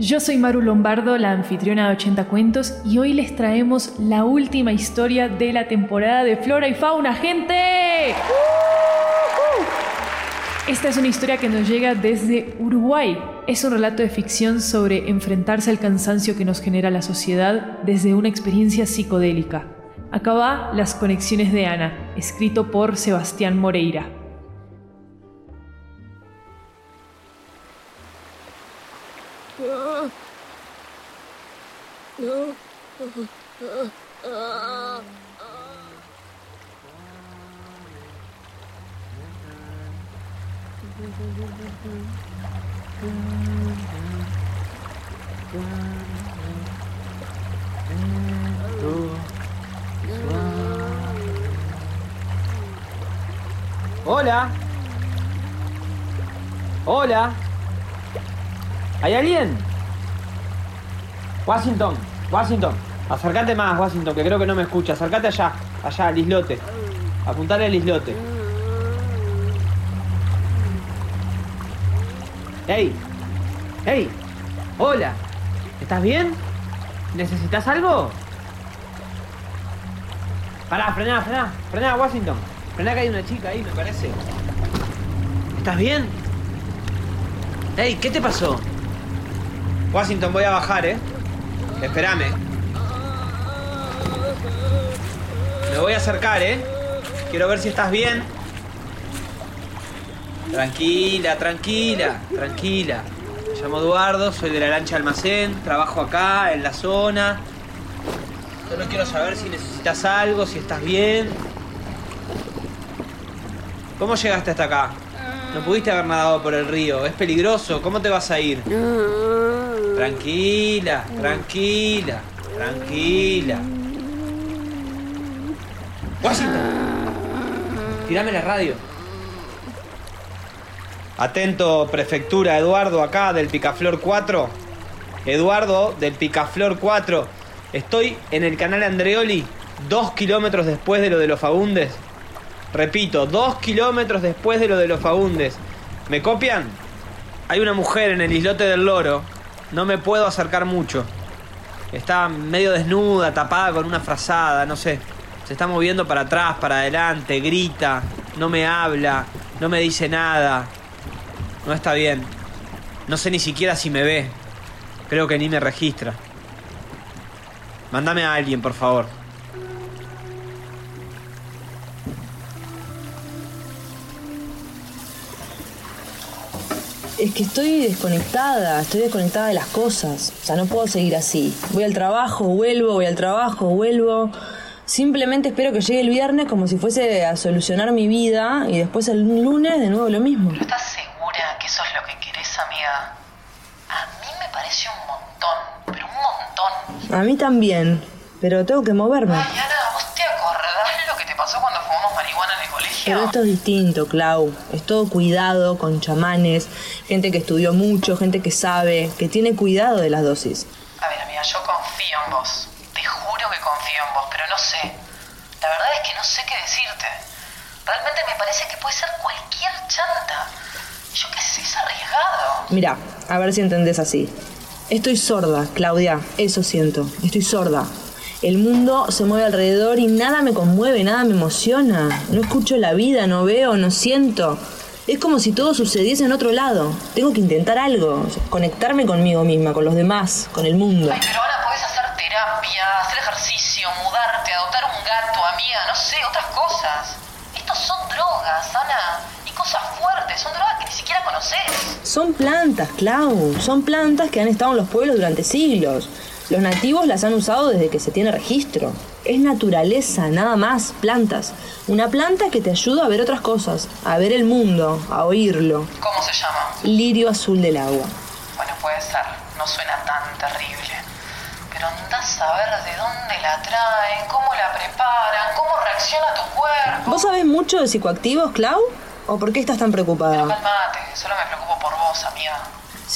Yo soy Maru Lombardo, la anfitriona de 80 Cuentos, y hoy les traemos la última historia de la temporada de Flora y Fauna, gente. Esta es una historia que nos llega desde Uruguay. Es un relato de ficción sobre enfrentarse al cansancio que nos genera la sociedad desde una experiencia psicodélica. Acá va Las Conexiones de Ana, escrito por Sebastián Moreira. Hola. Hola. ¿Hay alguien? Washington, Washington. Acércate más, Washington, que creo que no me escucha. Acércate allá, allá, al islote. Apuntale al islote. ¡Hey! ¡Hey! ¡Hola! ¿Estás bien? ¿Necesitas algo? Pará, frená, frená, frená, Washington. Frená que hay una chica ahí, me parece. ¿Estás bien? ¡Hey! ¿Qué te pasó? Washington, voy a bajar, ¿eh? Espérame. Me voy a acercar, ¿eh? Quiero ver si estás bien. Tranquila, tranquila, tranquila. Me llamo Eduardo, soy de la lancha almacén, trabajo acá, en la zona. Solo quiero saber si necesitas algo, si estás bien. ¿Cómo llegaste hasta acá? No pudiste haber nadado por el río, es peligroso, ¿cómo te vas a ir? Tranquila, tranquila, tranquila. Washington, tirame la radio. Atento, prefectura, Eduardo, acá del Picaflor 4. Eduardo, del Picaflor 4. Estoy en el canal Andreoli, dos kilómetros después de lo de los Fagundes. Repito, dos kilómetros después de lo de los Fagundes. ¿Me copian? Hay una mujer en el islote del loro. No me puedo acercar mucho. Está medio desnuda, tapada con una frazada, no sé. Se está moviendo para atrás, para adelante, grita, no me habla, no me dice nada. No está bien. No sé ni siquiera si me ve. Creo que ni me registra. Mándame a alguien, por favor. Que estoy desconectada, estoy desconectada de las cosas. O sea, no puedo seguir así. Voy al trabajo, vuelvo, voy al trabajo, vuelvo. Simplemente espero que llegue el viernes como si fuese a solucionar mi vida y después el lunes de nuevo lo mismo. ¿Pero estás segura que eso es lo que querés, amiga? A mí me parece un montón, pero un montón. A mí también, pero tengo que moverme. Ay, Ana, ¿vos te acordás lo que te pasó cuando fumamos marihuana en el colegio? Pero esto es distinto, Clau. Es todo cuidado, con chamanes, gente que estudió mucho, gente que sabe, que tiene cuidado de las dosis. A ver, amiga, yo confío en vos. Te juro que confío en vos, pero no sé. La verdad es que no sé qué decirte. Realmente me parece que puede ser cualquier chanta. Yo qué sé, es arriesgado. Mira, a ver si entendés así. Estoy sorda, Claudia, eso siento. Estoy sorda. El mundo se mueve alrededor y nada me conmueve, nada me emociona. No escucho la vida, no veo, no siento. Es como si todo sucediese en otro lado. Tengo que intentar algo, conectarme conmigo misma, con los demás, con el mundo. Ay, pero Ana, puedes hacer terapia, hacer ejercicio, mudarte, adoptar un gato, amiga, no sé, otras cosas. Estos son drogas, Ana, y cosas fuertes, son drogas que ni siquiera conoces. Son plantas, Clau, son plantas que han estado en los pueblos durante siglos. Los nativos las han usado desde que se tiene registro. Es naturaleza, nada más, plantas. Una planta que te ayuda a ver otras cosas, a ver el mundo, a oírlo. ¿Cómo se llama? Lirio azul del agua. Bueno, puede ser, no suena tan terrible. Pero andás a ver de dónde la traen, cómo la preparan, cómo reacciona tu cuerpo. ¿Vos sabés mucho de psicoactivos, Clau? ¿O por qué estás tan preocupada? Calmate, solo me preocupo por vos, amiga.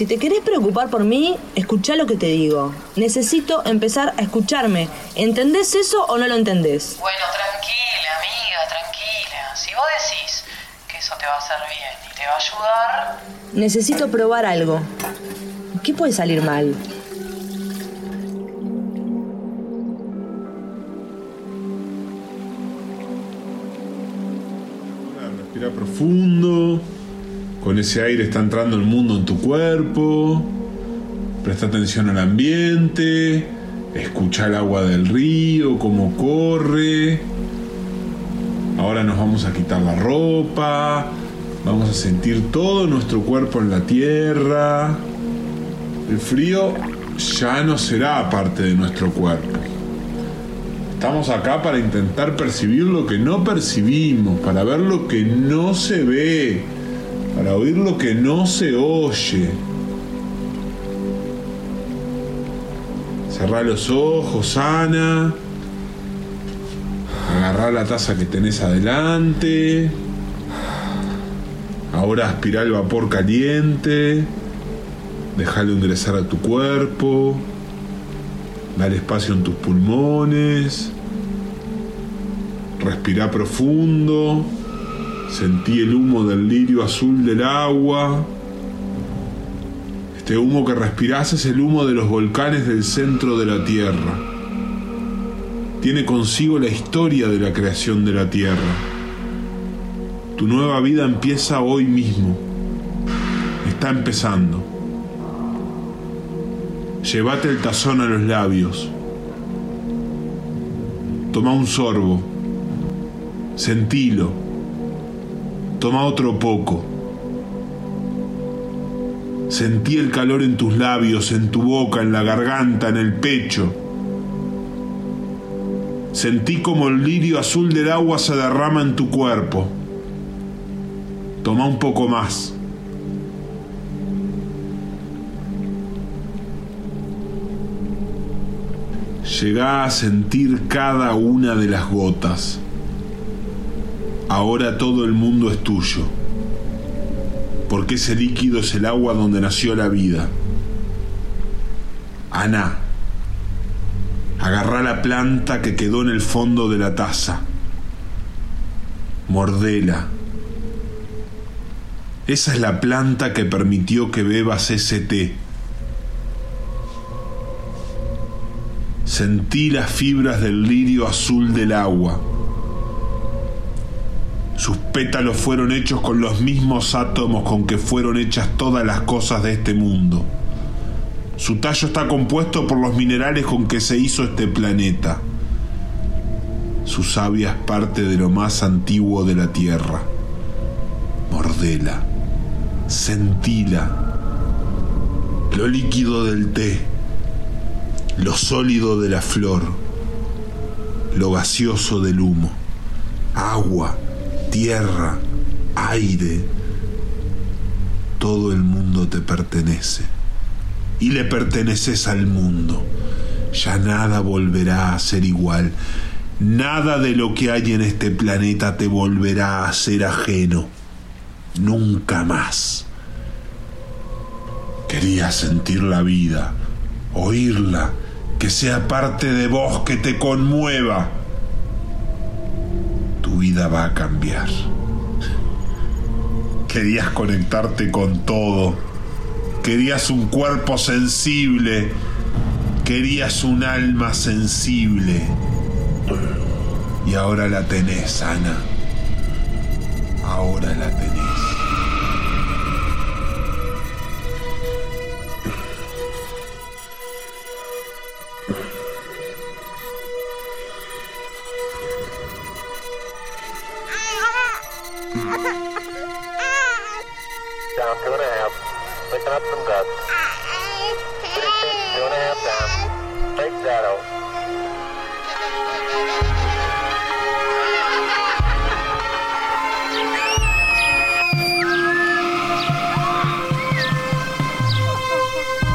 Si te querés preocupar por mí, escuchá lo que te digo. Necesito empezar a escucharme. ¿Entendés eso o no lo entendés? Bueno, tranquila, amiga, tranquila. Si vos decís que eso te va a hacer bien y te va a ayudar, Necesito probar algo. ¿Qué puede salir mal? Respira profundo. Con ese aire está entrando el mundo en tu cuerpo. Presta atención al ambiente. Escucha el agua del río, cómo corre. Ahora nos vamos a quitar la ropa. Vamos a sentir todo nuestro cuerpo en la tierra. El frío ya no será parte de nuestro cuerpo. Estamos acá para intentar percibir lo que no percibimos, para ver lo que no se ve, para oír lo que no se oye. Cerrá los ojos, Ana. Agarrá la taza que tenés adelante. Ahora aspirá el vapor caliente. Déjalo ingresar a tu cuerpo. Dale espacio en tus pulmones. Respira profundo. Sentí el humo del lirio azul del agua. Este humo que respirás es el humo de los volcanes del centro de la Tierra. Tiene consigo la historia de la creación de la Tierra. Tu nueva vida empieza hoy mismo. Está empezando. Llévate el tazón a los labios. Toma un sorbo. Sentilo. Toma otro poco. Sentí el calor en tus labios, en tu boca, en la garganta, en el pecho. Sentí como el lirio azul del agua se derrama en tu cuerpo. Toma un poco más. Llegá a sentir cada una de las gotas. Ahora todo el mundo es tuyo, porque ese líquido es el agua donde nació la vida. Ana, agarrá la planta que quedó en el fondo de la taza. Mordela. Esa es la planta que permitió que bebas ese té. Sentí las fibras del lirio azul del agua. Sus pétalos fueron hechos con los mismos átomos con que fueron hechas todas las cosas de este mundo. Su tallo está compuesto por los minerales con que se hizo este planeta. Su savia es parte de lo más antiguo de la tierra. Mordela, sentila, lo líquido del té, lo sólido de la flor, lo gaseoso del humo, agua, tierra, aire, todo el mundo te pertenece. Y le perteneces al mundo. Ya nada volverá a ser igual. Nada de lo que hay en este planeta te volverá a ser ajeno. Nunca más. Quería sentir la vida, oírla, que sea parte de vos, que te conmueva vida va a cambiar. Querías conectarte con todo. Querías un cuerpo sensible. Querías un alma sensible. Y ahora la tenés, Ana. Ahora la tenés. Up some gusts. Two and a half down. Shadow.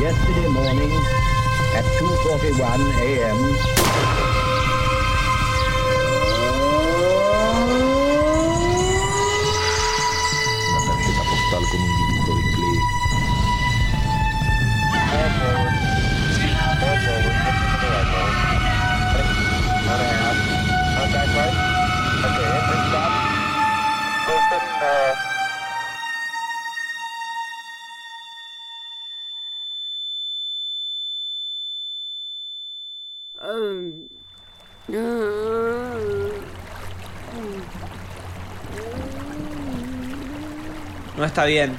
yesterday morning at 2.41 a.m. No está bien.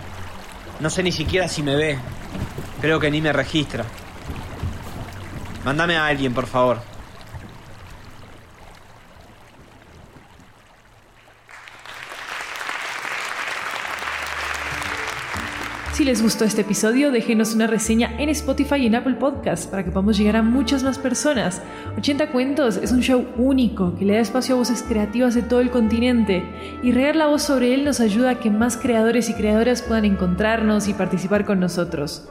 No sé ni siquiera si me ve. Creo que ni me registra. Mándame a alguien, por favor. Si les gustó este episodio, déjenos una reseña en Spotify y en Apple Podcasts para que podamos llegar a muchas más personas. 80 Cuentos es un show único que le da espacio a voces creativas de todo el continente y regar la voz sobre él nos ayuda a que más creadores y creadoras puedan encontrarnos y participar con nosotros.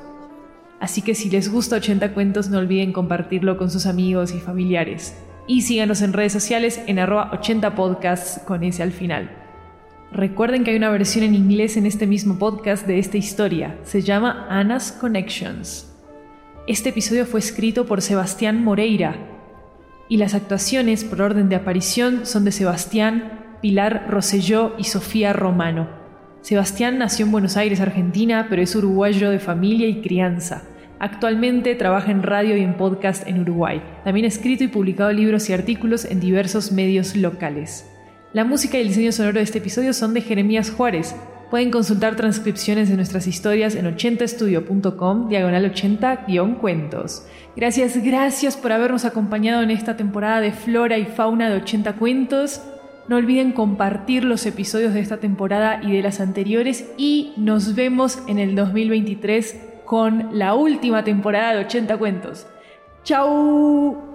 Así que si les gusta 80 Cuentos no olviden compartirlo con sus amigos y familiares. Y síganos en redes sociales en arroba 80 podcasts con ese al final. Recuerden que hay una versión en inglés en este mismo podcast de esta historia. Se llama Anna's Connections. Este episodio fue escrito por Sebastián Moreira y las actuaciones por orden de aparición son de Sebastián, Pilar Rosselló y Sofía Romano. Sebastián nació en Buenos Aires, Argentina, pero es uruguayo de familia y crianza. Actualmente trabaja en radio y en podcast en Uruguay. También ha escrito y publicado libros y artículos en diversos medios locales. La música y el diseño sonoro de este episodio son de Jeremías Juárez. Pueden consultar transcripciones de nuestras historias en 80estudio.com, diagonal 80-cuentos. Gracias, gracias por habernos acompañado en esta temporada de Flora y Fauna de 80 Cuentos. No olviden compartir los episodios de esta temporada y de las anteriores y nos vemos en el 2023 con la última temporada de 80 Cuentos. ¡Chao!